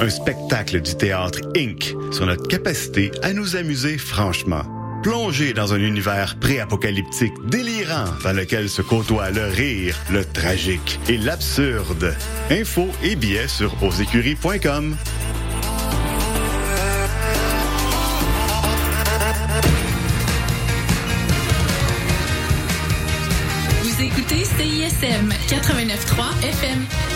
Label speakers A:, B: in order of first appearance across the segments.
A: un spectacle du théâtre Inc. sur notre capacité à nous amuser franchement. Plongez dans un univers pré-apocalyptique délirant dans lequel se côtoient le rire, le tragique et l'absurde. Infos et billets sur osécurie.com.
B: Vous écoutez CISM 89.3 FM.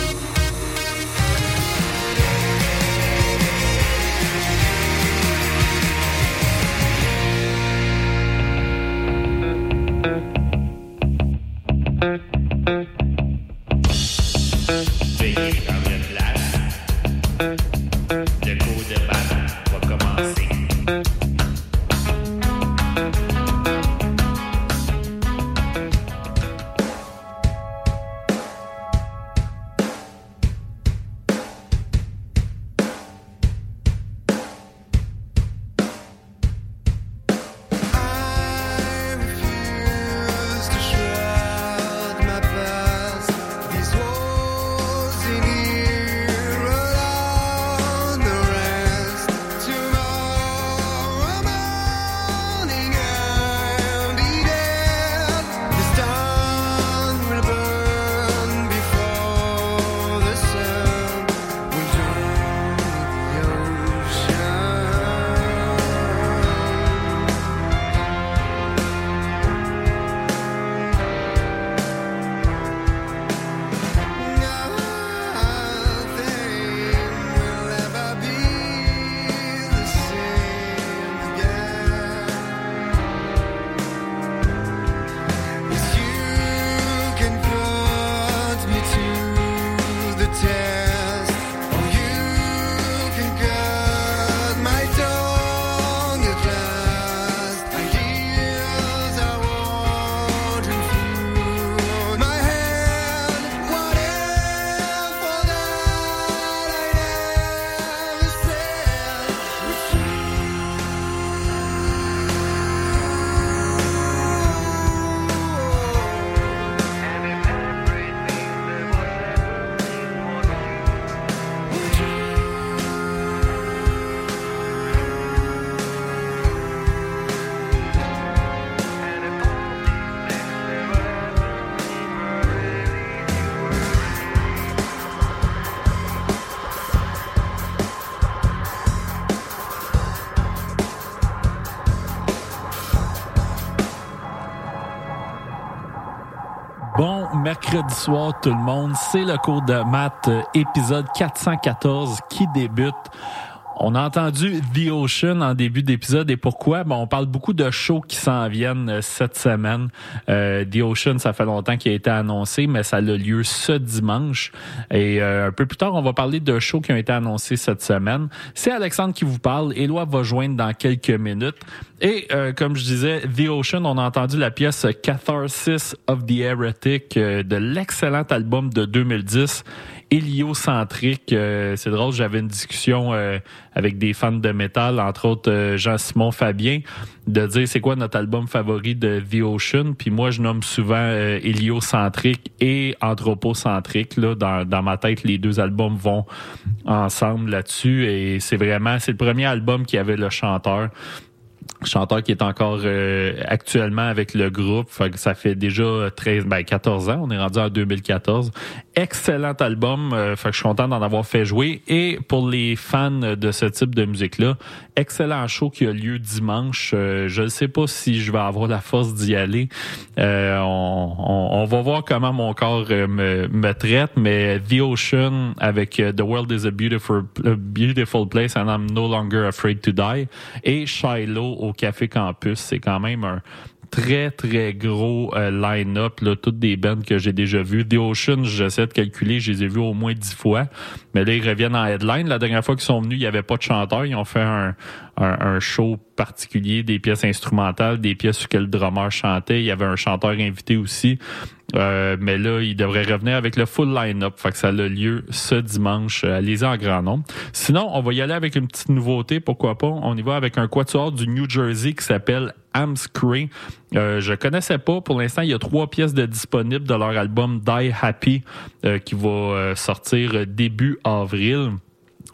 C: Mercredi soir tout le monde, c'est le cours de maths euh, épisode 414 qui débute. On a entendu The Ocean en début d'épisode et pourquoi? Bon, on parle beaucoup de shows qui s'en viennent euh, cette semaine. Euh, The Ocean, ça fait longtemps qu'il a été annoncé, mais ça a lieu ce dimanche. Et euh, un peu plus tard, on va parler de shows qui ont été annoncés cette semaine. C'est Alexandre qui vous parle. Éloi va joindre dans quelques minutes. Et comme je disais, The Ocean, on a entendu la pièce Catharsis of the Heretic de l'excellent album de 2010 héliocentrique. Euh, c'est drôle, j'avais une discussion euh, avec des fans de métal, entre autres euh, Jean-Simon Fabien, de dire c'est quoi notre album favori de The Ocean. Puis moi, je nomme souvent héliocentrique et anthropocentrique. Là, dans, dans ma tête, les deux albums vont ensemble là-dessus. Et c'est vraiment, c'est le premier album qui avait le chanteur chanteur qui est encore euh, actuellement avec le groupe. Fait que ça fait déjà 13, ben 14 ans. On est rendu en 2014. Excellent album. Euh, fait que je suis content d'en avoir fait jouer. Et pour les fans de ce type de musique-là, excellent show qui a lieu dimanche. Euh, je ne sais pas si je vais avoir la force d'y aller. Euh, on, on, on va voir comment mon corps euh, me, me traite, mais The Ocean avec The World is a Beautiful, beautiful Place and I'm No Longer Afraid to Die et Shiloh Café Campus, c'est quand même un très très gros euh, line-up toutes des bands que j'ai déjà vues. The Ocean, j'essaie de calculer, je les ai vus au moins dix fois, mais là ils reviennent en headline. La dernière fois qu'ils sont venus, il y avait pas de chanteur, ils ont fait un, un, un show particulier, des pièces instrumentales, des pièces sur que le drummer chantait. Il y avait un chanteur invité aussi. Euh, mais là, il devrait revenir avec le full line-up. Fait que ça a lieu ce dimanche. Euh, Allez-y en grand nombre. Sinon, on va y aller avec une petite nouveauté. Pourquoi pas? On y va avec un quatuor du New Jersey qui s'appelle Amscree. Euh, je connaissais pas. Pour l'instant, il y a trois pièces de disponibles de leur album Die Happy euh, qui va euh, sortir début avril.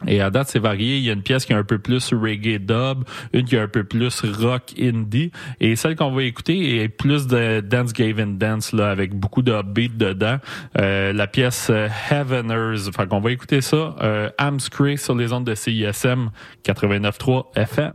D: Et à date, c'est varié. Il y a une pièce qui est un peu plus reggae dub, une qui est un peu plus rock indie. Et celle qu'on va écouter est plus de dance gavin dance, là, avec beaucoup de beat dedans. Euh, la pièce euh, Heaveners. Fait qu'on va écouter ça. Euh, Amscray sur les ondes de CISM 89.3 FM.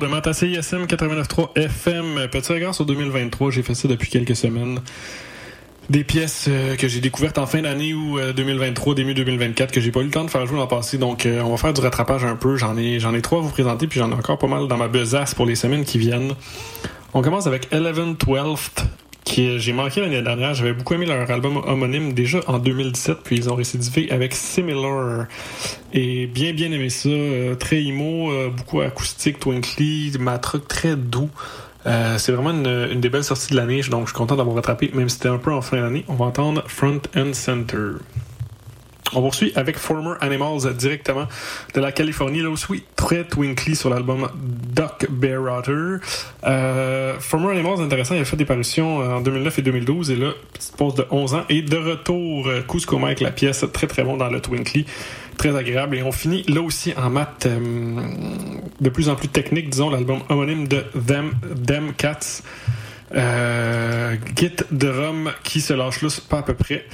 E: De maths à CISM 89.3 FM. Petit regard sur 2023, j'ai fait ça depuis quelques semaines. Des pièces euh, que j'ai découvertes en fin d'année ou euh, 2023, début 2024, que j'ai pas eu le temps de faire jouer l'an passé. Donc, euh, on va faire du rattrapage un peu. J'en ai, j'en ai trois à vous présenter, puis j'en ai encore pas mal dans ma besace pour les semaines qui viennent. On commence avec Eleven Twelfth, qui j'ai manqué l'année dernière. J'avais beaucoup aimé leur album homonyme déjà en 2017, puis ils ont récidivé avec Similar. Et bien, bien aimé ça. Euh, très emo, euh, beaucoup acoustique, twinkly, matrock très doux. Euh, c'est vraiment une, une des belles sorties de l'année, donc je suis content d'avoir rattrapé, même si c'était un peu en fin d'année. On va entendre Front and Center. On poursuit avec Former Animals directement de la Californie, là aussi très twinkly sur l'album Duck Bear. Euh, Former Animals, intéressant, il a fait des parutions en 2009 et 2012 et là, petite pause de 11 ans. Et de retour, euh, Cusco avec la pièce, très très bon dans le twinkly, très agréable. Et on finit là aussi en maths euh, de plus en plus technique, disons, l'album homonyme de Them, Them Cats. Euh, Git de Rome qui se lâche là, pas à peu près.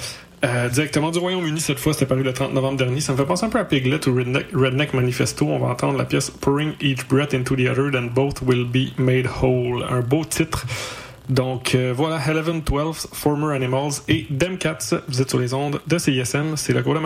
E: Euh, directement du Royaume-Uni cette fois, c'était paru le 30 novembre dernier. Ça me fait penser un peu à Piglet ou Redneck, Redneck Manifesto. On va entendre la pièce Pouring Each Breath into the Other, then both will be made whole. Un beau titre. Donc euh, voilà, Eleven, 12, Former Animals et Dem Cats. Vous êtes sur les ondes de CISM, c'est le cours de.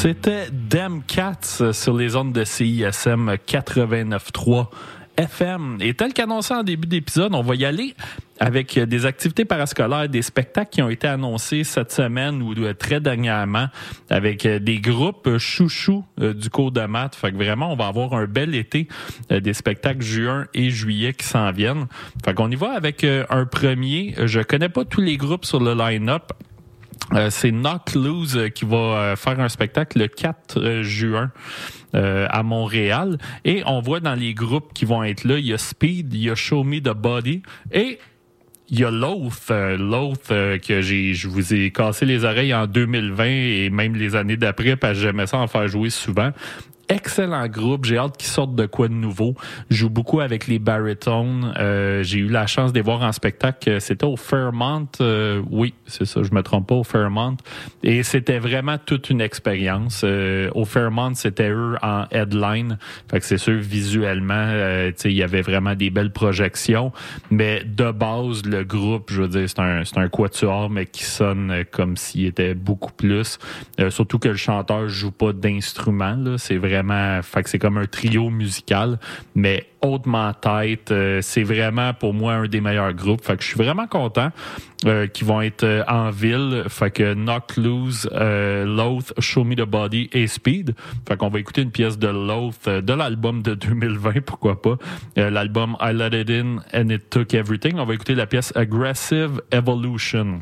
C: C'était Dem Cats sur les ondes de CISM 89.3 FM. Et tel qu'annoncé en début d'épisode, on va y aller avec des activités parascolaires, des spectacles qui ont été annoncés cette semaine ou euh, très dernièrement avec euh, des groupes chouchous euh, du cours de maths. Fait que vraiment, on va avoir un bel été des spectacles juin et juillet qui s'en viennent. Fait qu'on y va avec un premier. Je connais pas tous les groupes sur le line-up. Euh, c'est Knock Loose euh, qui va euh, faire un spectacle le 4 juin à Montréal. Et on voit dans les groupes qui vont être là, il y a Speed, il y a Show Me the Body et il y a Loath, Loath que j'ai, je vous ai cassé les oreilles en 2020 et même les années d'après parce que j'aimais ça en faire jouer souvent excellent groupe. J'ai hâte qu'ils sortent de quoi de nouveau. Joue beaucoup avec les baritones. Euh, j'ai eu la chance de voir en spectacle. C'était au Fairmont. Euh, oui, c'est ça, je me trompe pas, au Fairmont. Et c'était vraiment toute une expérience. Euh, au Fairmont, c'était eux en headline. Fait que c'est sûr, visuellement, euh, il y avait vraiment des belles projections. Mais de base, le groupe, je veux dire, c'est un, c'est un quatuor, mais qui sonne comme s'il était beaucoup plus. surtout que le chanteur joue pas d'instrument. C'est vraiment fait que c'est comme un trio musical, mais hautement tête. Euh, c'est vraiment pour moi un des meilleurs groupes. Fait que je suis vraiment content euh, qu'ils vont être euh, en ville. Fait que Knock Loose, euh, Loath, Show Me the Body et Speed. Fait qu'on va écouter une pièce de Loath de l'album de 2020, pourquoi pas. l'album I Let It In and It Took Everything. On va écouter la pièce Aggressive Evolution.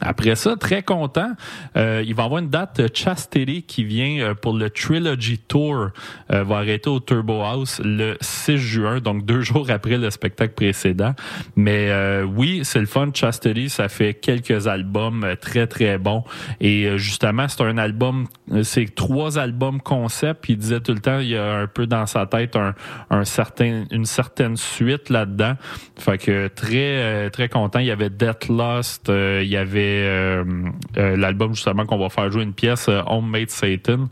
C: Après ça, très content, euh, il va avoir une date Chastity qui vient euh, pour le Trilogy Tour. Euh, va arrêter au Turbo House le 6 juin, donc deux jours après le spectacle précédent. Mais euh, oui, c'est le fun. Chastity, ça fait quelques albums euh, très très bons. Et justement, c'est un album, c'est trois albums concept. Il disait tout le temps, il y a un peu dans sa tête un, un certain, une certaine suite là-dedans. Fait que très très content. Il y avait Death Lost, il y avait euh, euh, l'album justement qu'on va faire jouer une pièce euh, Homemade Satan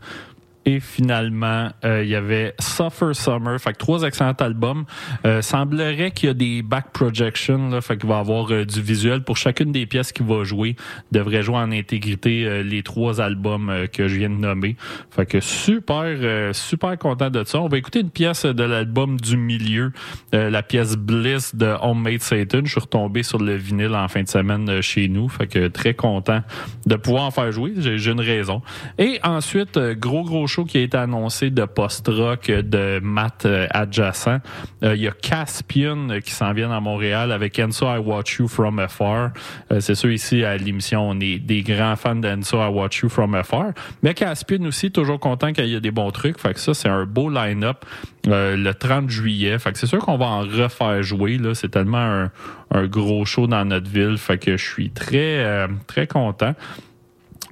C: et finalement, euh, il y avait Suffer Summer. Fait que trois excellents albums. Euh, semblerait qu'il y a des back projections. Là, fait qu'il va y avoir euh, du visuel pour chacune des pièces qu'il va jouer. Devrait jouer en intégrité les trois albums que je viens de nommer. Fait que super, super content de ça. On va écouter une pièce de l'album du milieu, la pièce Bliss de Homemade Satan. Je suis retombé sur le vinyle en fin de semaine chez nous. Fait que très content de pouvoir en faire jouer. J'ai une raison. Et ensuite, gros gros qui a été annoncé de post-rock de maths euh, adjacent. Euh, il y a Caspian euh, qui s'en vient à Montréal avec Enso I Watch You From Afar. c'est sûr, ici, à l'émission, on est des grands fans d'Enso I Watch You From Afar. Mais Caspian aussi, toujours content qu'il y ait des bons trucs. Fait que ça, c'est un beau line-up le 30 juillet. Fait que c'est sûr qu'on va en refaire jouer. C'est tellement un, un, gros show dans notre ville. Fait que je suis très, très content.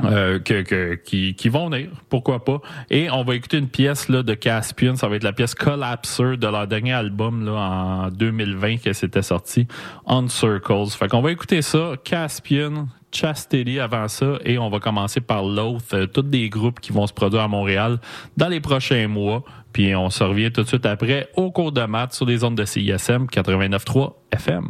C: Euh, que, que, qui, qui vont venir, pourquoi pas. Et on va écouter une pièce là, de Caspian, ça va être la pièce Collapser de leur dernier album là, en 2020 que c'était sorti, On Circles. Fait qu'on va écouter ça, Caspian, Chastity avant ça, et on va commencer par l'autre, euh, tous des groupes qui vont se produire à Montréal dans les prochains mois. Puis on se revient tout de suite après au cours de maths sur les ondes de CISM 89.3 FM.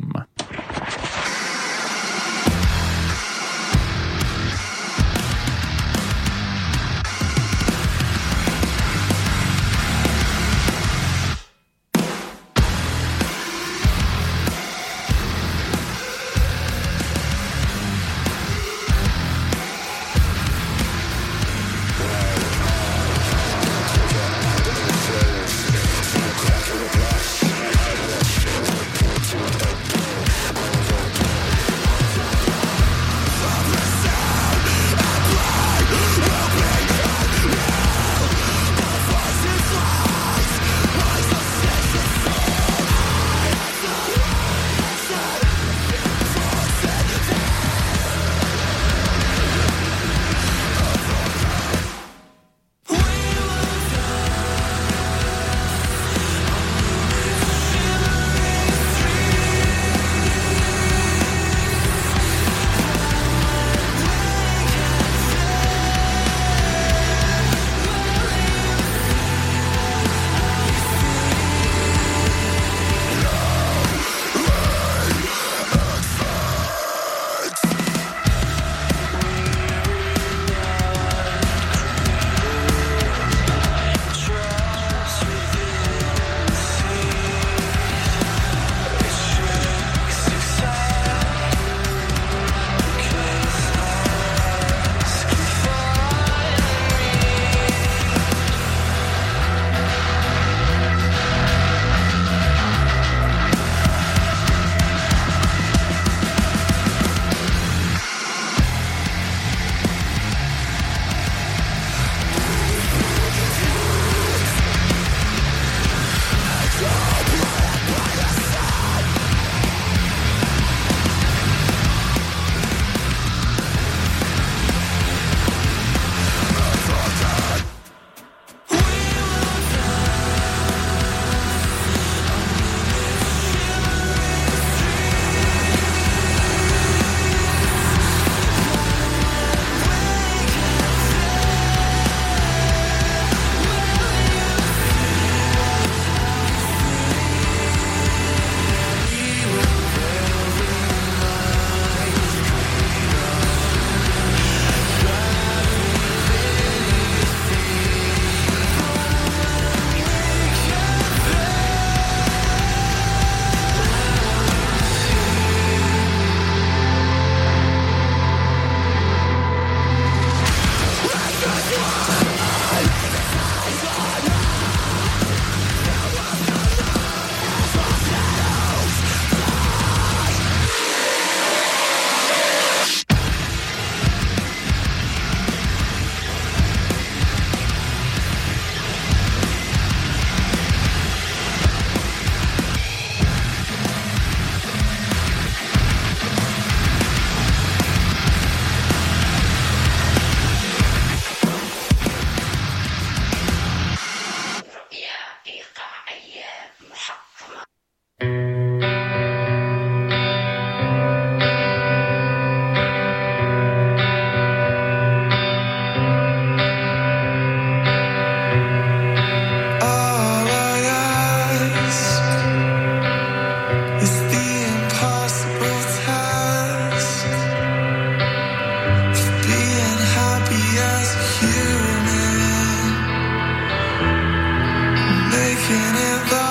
F: Can it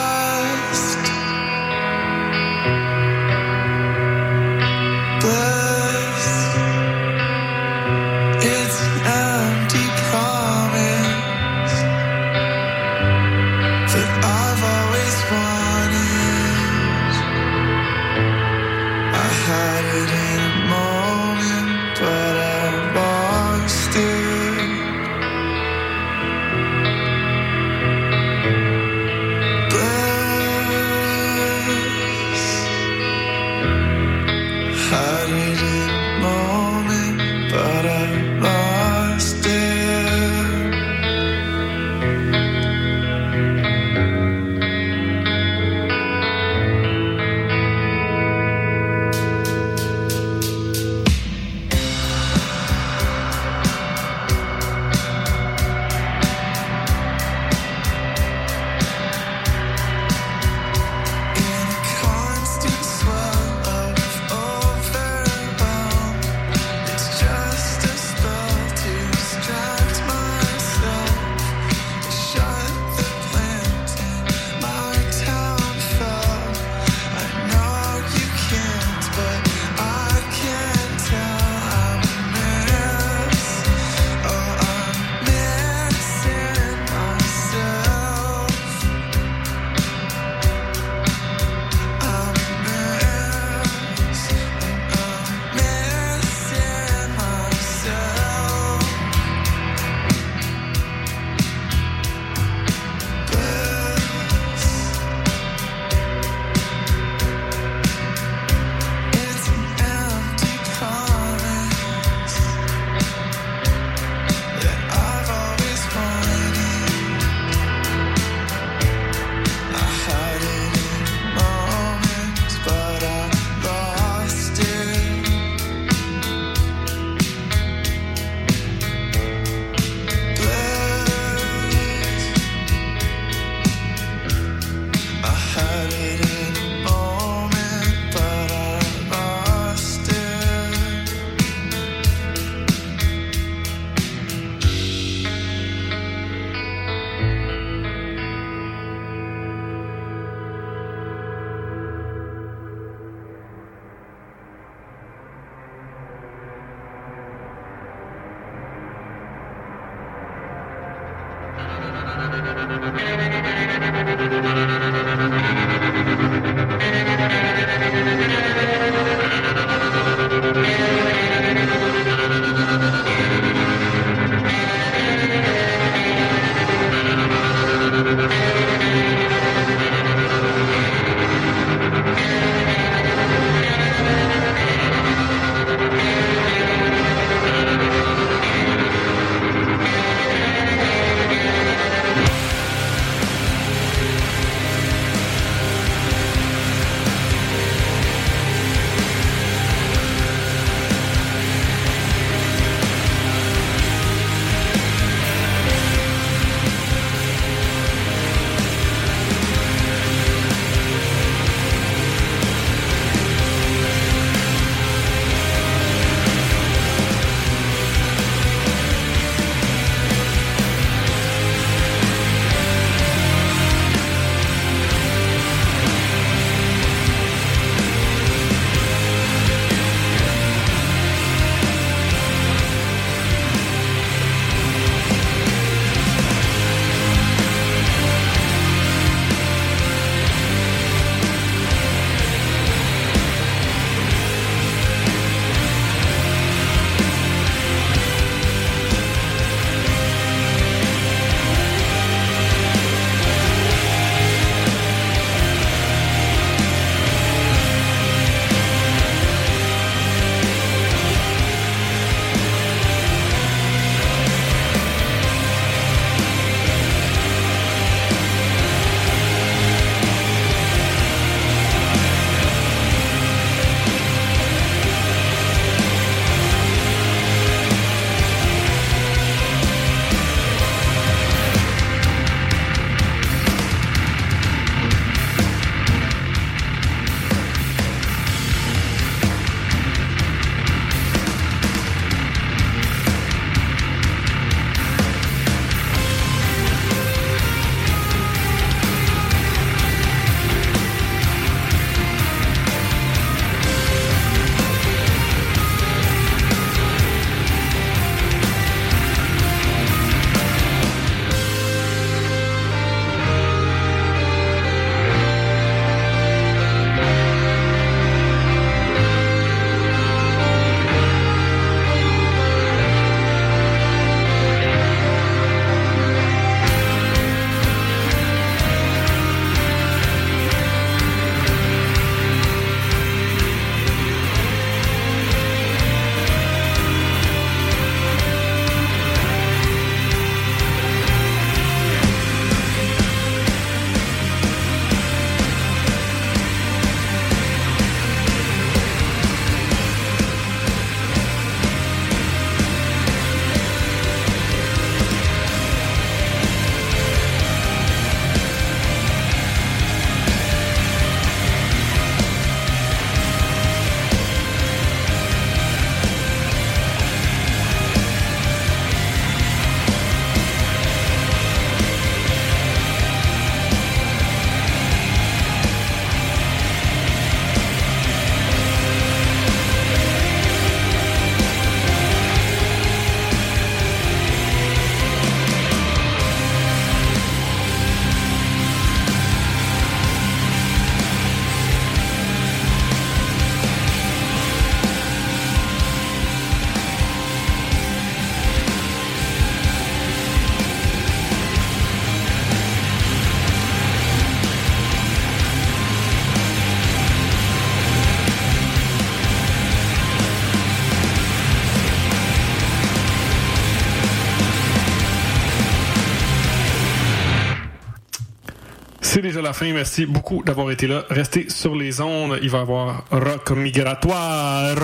E: C'est déjà la fin. Merci beaucoup d'avoir été là. Restez sur les ondes. Il va y avoir Rock Migratoire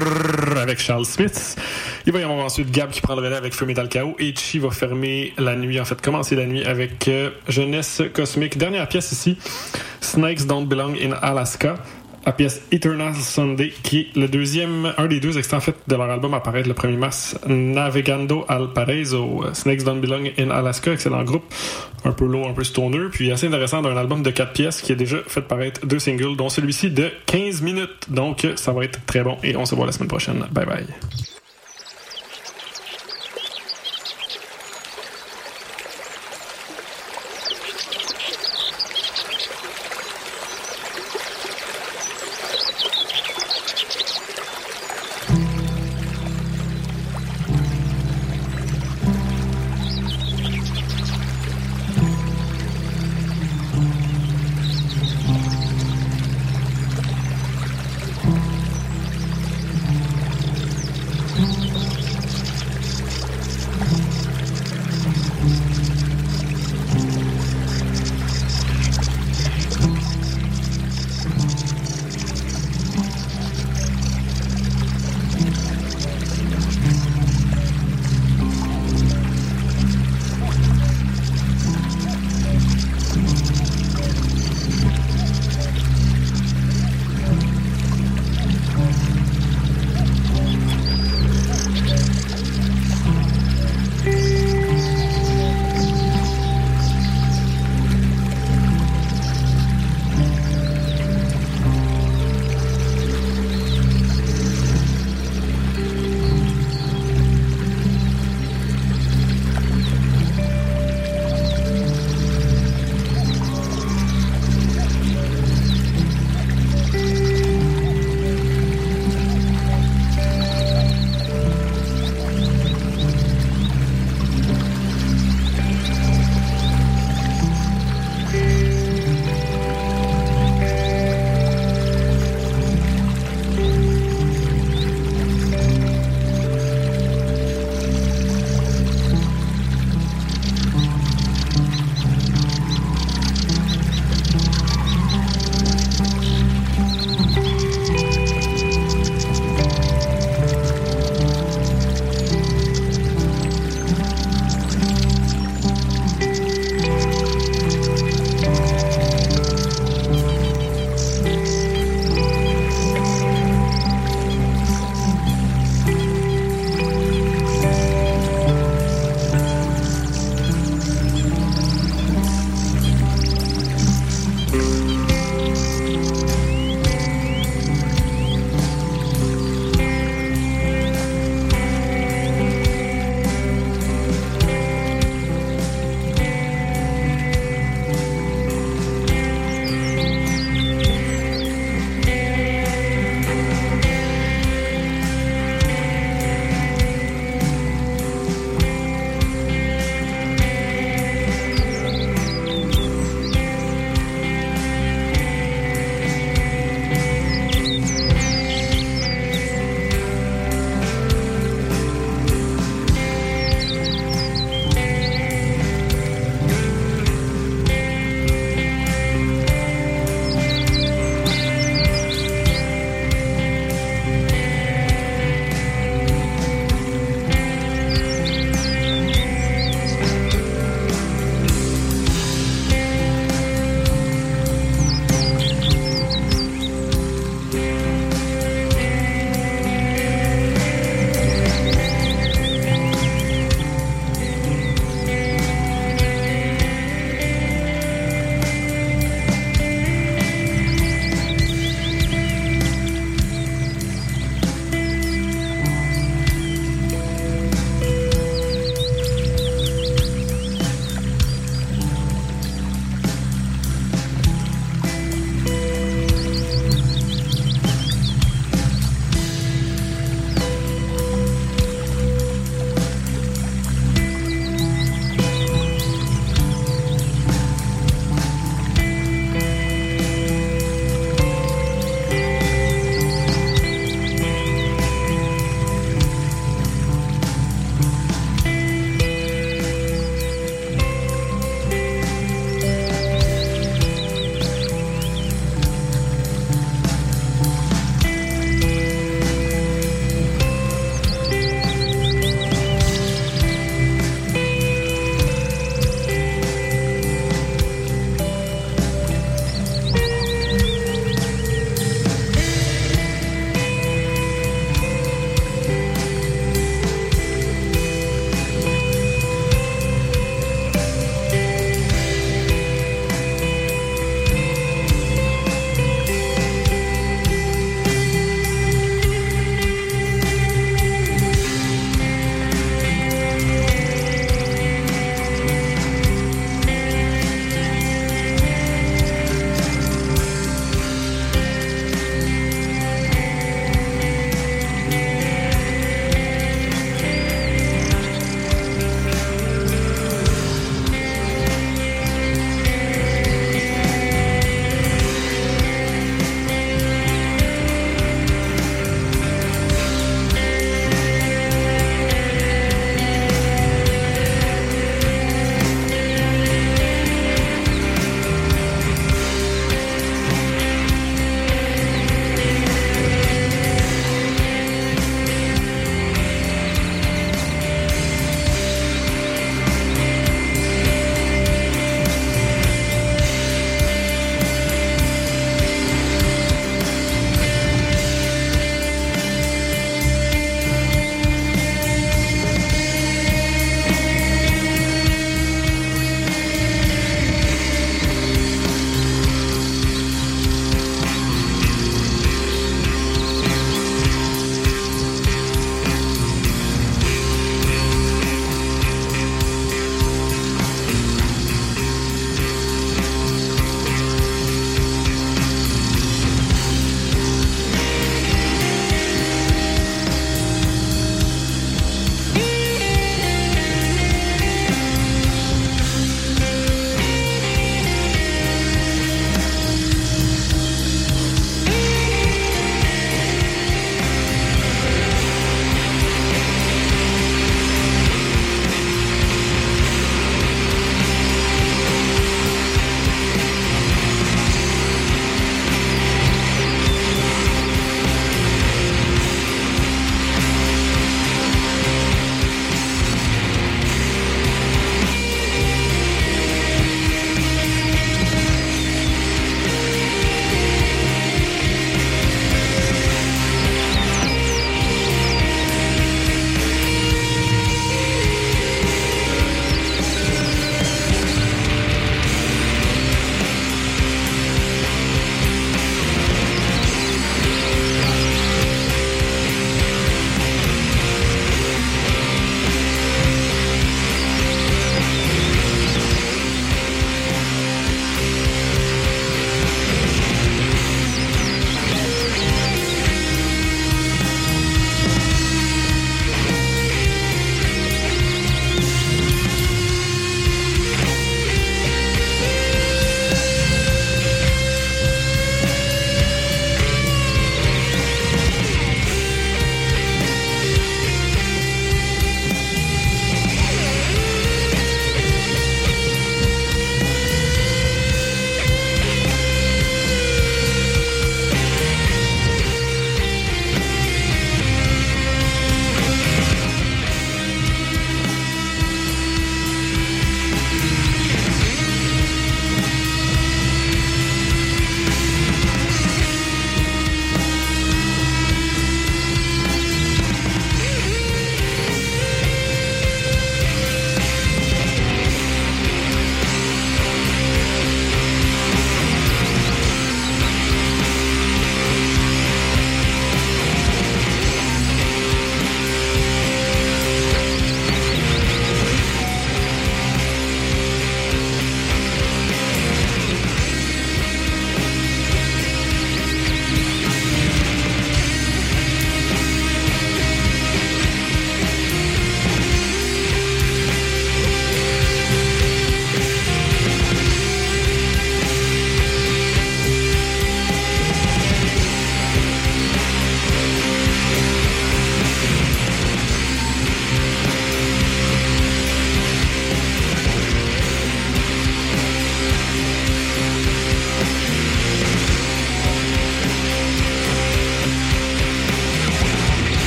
E: avec Charles Smith. Il va y avoir ensuite Gab qui prend le relais avec Feu Metal Chaos. Et Chi va fermer la nuit, en fait, commencer la nuit avec euh, Jeunesse Cosmique. Dernière pièce ici, Snakes Don't Belong in Alaska. La pièce Eternal Sunday, qui est le deuxième, un des deux extraits en fait de leur album à paraître le 1er mars, Navegando al Paraiso, euh, Snakes Don't Belong in Alaska, excellent groupe, un peu lourd, un peu stoner, puis assez intéressant d'un album de 4 pièces qui a déjà fait paraître deux singles, dont celui-ci de 15 minutes. Donc ça va être très bon et on se voit la semaine prochaine. Bye bye.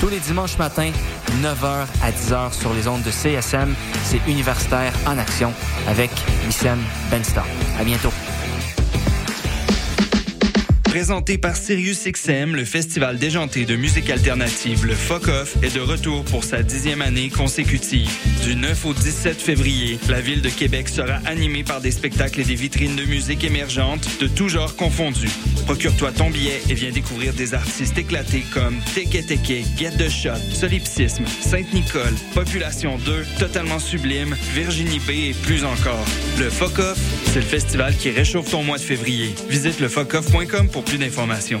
G: Tous les dimanches matins, 9h à 10h sur les ondes de CSM, c'est Universitaire en Action avec Wissem Benstar. À bientôt.
H: Présenté par SiriusXM, le festival déjanté de musique alternative, le Fuck Off, est de retour pour sa dixième année consécutive. Du 9 au 17 février, la ville de Québec sera animée par des spectacles et des vitrines de musique émergentes, de tout genre confondus. Procure-toi ton billet et viens découvrir des artistes éclatés comme Teke Teke, Get the Solipsisme, Sainte-Nicole, Population 2, Totalement Sublime, Virginie B et plus encore. Le Fuck c'est le festival qui réchauffe ton mois de février. Visite lefuckoff.com pour plus d'informations.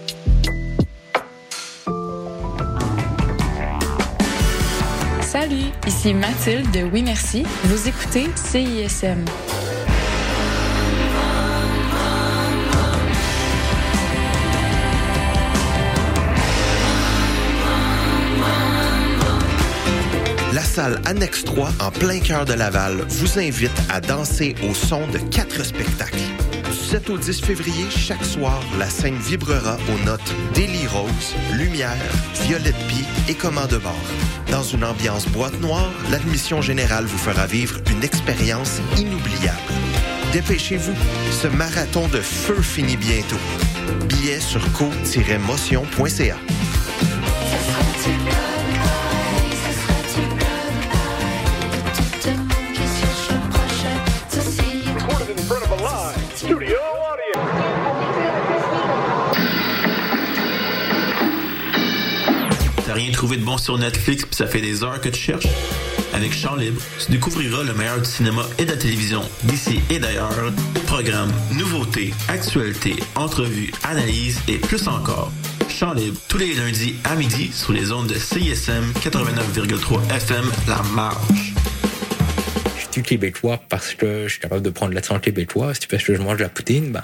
I: Salut, ici Mathilde de Oui Merci. Vous écoutez CISM.
J: La salle Annexe 3, en plein cœur de Laval, vous invite à danser au son de quatre spectacles. Du 7 au 10 février, chaque soir, la scène vibrera aux notes Daily Rose, Lumière, Violette Pie et Commande bord. Dans une ambiance boîte noire, l'admission générale vous fera vivre une expérience inoubliable. Dépêchez-vous, ce marathon de feu finit bientôt. Billets sur co-motion.ca.
K: De bon sur Netflix puis ça fait des heures que tu cherches? Avec Chant Libre, tu découvriras le meilleur du cinéma et de la télévision d'ici et d'ailleurs. Programmes, nouveautés, actualités, entrevues, analyses et plus encore. Chant Libre, tous les lundis à midi sur les ondes de CISM 89,3 FM La Marge.
L: Je suis québécois parce que je suis capable de prendre l'accent québécois. Si parce que je mange de la poutine, ben,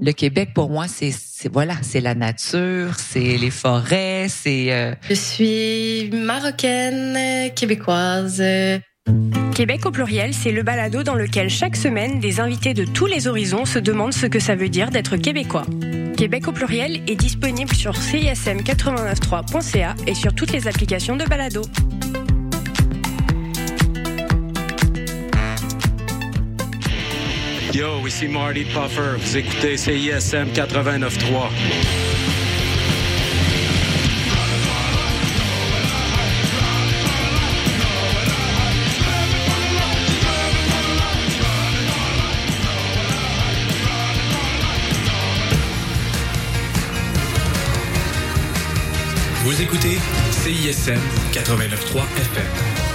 M: Le Québec, pour moi, c'est c'est- voilà, c'est la nature, c'est les forêts, c'est. euh,
N: Je suis marocaine, québécoise.
O: Québec au pluriel, c'est le balado dans lequel chaque semaine, des invités de tous les horizons se demandent ce que ça veut dire d'être québécois. Québec au pluriel est disponible sur cism893.ca et sur toutes les applications de balado.
P: Yo, ici Marty Puffer. Vous écoutez CISM 89.3.
Q: Vous écoutez CISM 89.3 FM.